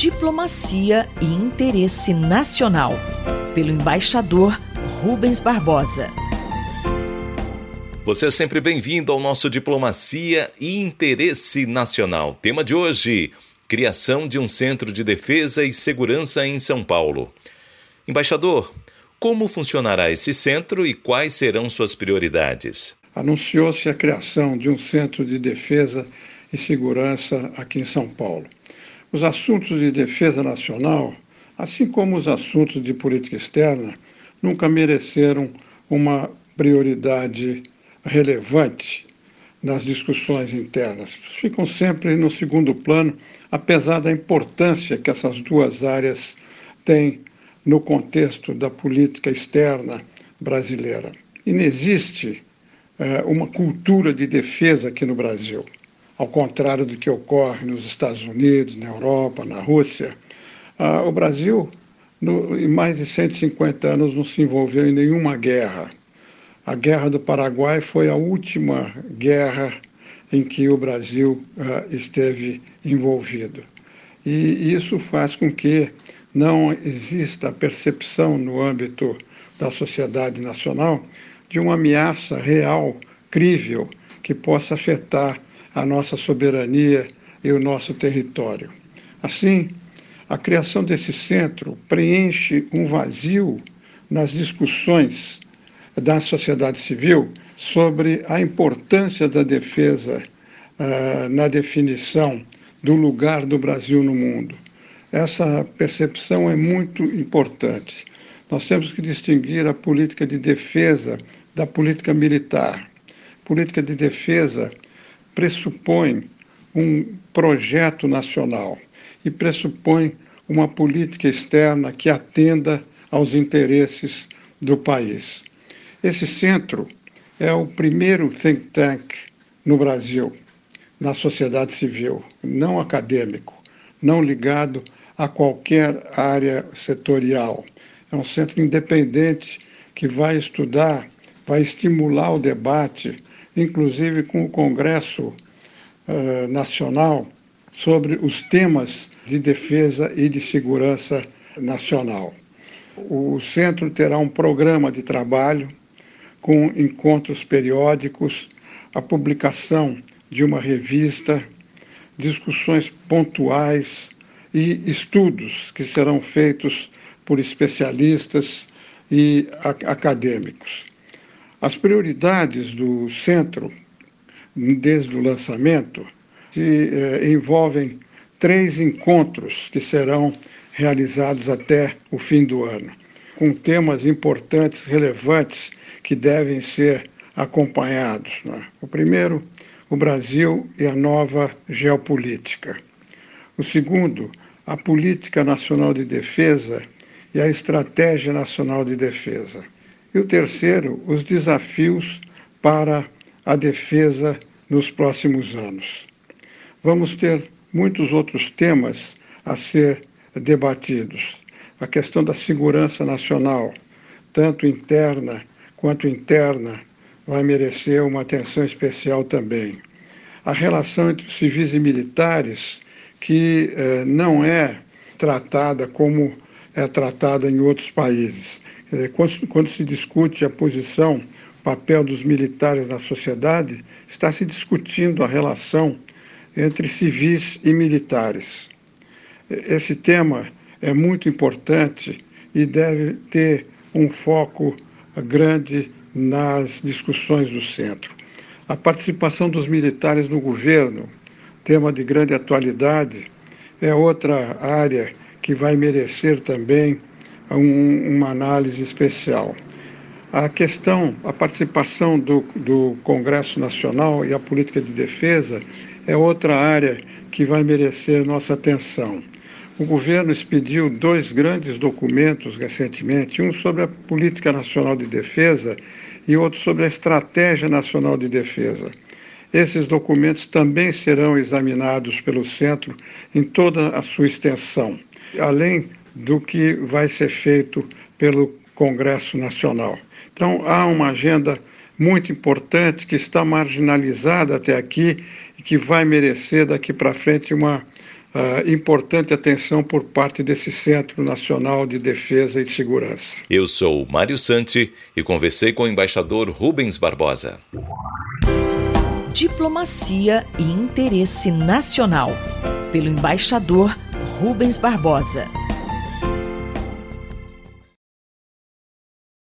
Diplomacia e Interesse Nacional, pelo embaixador Rubens Barbosa. Você é sempre bem-vindo ao nosso Diplomacia e Interesse Nacional. Tema de hoje: criação de um centro de defesa e segurança em São Paulo. Embaixador, como funcionará esse centro e quais serão suas prioridades? Anunciou-se a criação de um centro de defesa e segurança aqui em São Paulo. Os assuntos de defesa nacional, assim como os assuntos de política externa, nunca mereceram uma prioridade relevante nas discussões internas. Ficam sempre no segundo plano, apesar da importância que essas duas áreas têm no contexto da política externa brasileira. Inexiste eh, uma cultura de defesa aqui no Brasil ao contrário do que ocorre nos Estados Unidos, na Europa, na Rússia. Ah, o Brasil, no, em mais de 150 anos, não se envolveu em nenhuma guerra. A Guerra do Paraguai foi a última guerra em que o Brasil ah, esteve envolvido. E isso faz com que não exista a percepção no âmbito da sociedade nacional de uma ameaça real, crível, que possa afetar a nossa soberania e o nosso território. Assim, a criação desse centro preenche um vazio nas discussões da sociedade civil sobre a importância da defesa uh, na definição do lugar do Brasil no mundo. Essa percepção é muito importante. Nós temos que distinguir a política de defesa da política militar. Política de defesa pressupõe um projeto nacional e pressupõe uma política externa que atenda aos interesses do país. Esse centro é o primeiro think tank no Brasil, na sociedade civil, não acadêmico, não ligado a qualquer área setorial. É um centro independente que vai estudar, vai estimular o debate inclusive com o Congresso uh, Nacional, sobre os temas de defesa e de segurança nacional. O centro terá um programa de trabalho com encontros periódicos, a publicação de uma revista, discussões pontuais e estudos que serão feitos por especialistas e acadêmicos. As prioridades do centro, desde o lançamento, se, eh, envolvem três encontros que serão realizados até o fim do ano, com temas importantes, relevantes, que devem ser acompanhados. Né? O primeiro, o Brasil e a nova geopolítica. O segundo, a Política Nacional de Defesa e a Estratégia Nacional de Defesa. E o terceiro, os desafios para a defesa nos próximos anos. Vamos ter muitos outros temas a ser debatidos. A questão da segurança nacional, tanto interna quanto interna, vai merecer uma atenção especial também. A relação entre civis e militares, que eh, não é tratada como é tratada em outros países. Quando, quando se discute a posição, o papel dos militares na sociedade, está se discutindo a relação entre civis e militares. Esse tema é muito importante e deve ter um foco grande nas discussões do centro. A participação dos militares no governo, tema de grande atualidade, é outra área que vai merecer também um, uma análise especial. A questão, a participação do, do Congresso Nacional e a política de defesa é outra área que vai merecer nossa atenção. O governo expediu dois grandes documentos recentemente, um sobre a Política Nacional de Defesa e outro sobre a Estratégia Nacional de Defesa. Esses documentos também serão examinados pelo Centro em toda a sua extensão, além do que vai ser feito pelo Congresso Nacional. Então, há uma agenda muito importante que está marginalizada até aqui e que vai merecer daqui para frente uma uh, importante atenção por parte desse Centro Nacional de Defesa e Segurança. Eu sou Mário Santi e conversei com o embaixador Rubens Barbosa. Diplomacia e interesse nacional, pelo embaixador Rubens Barbosa.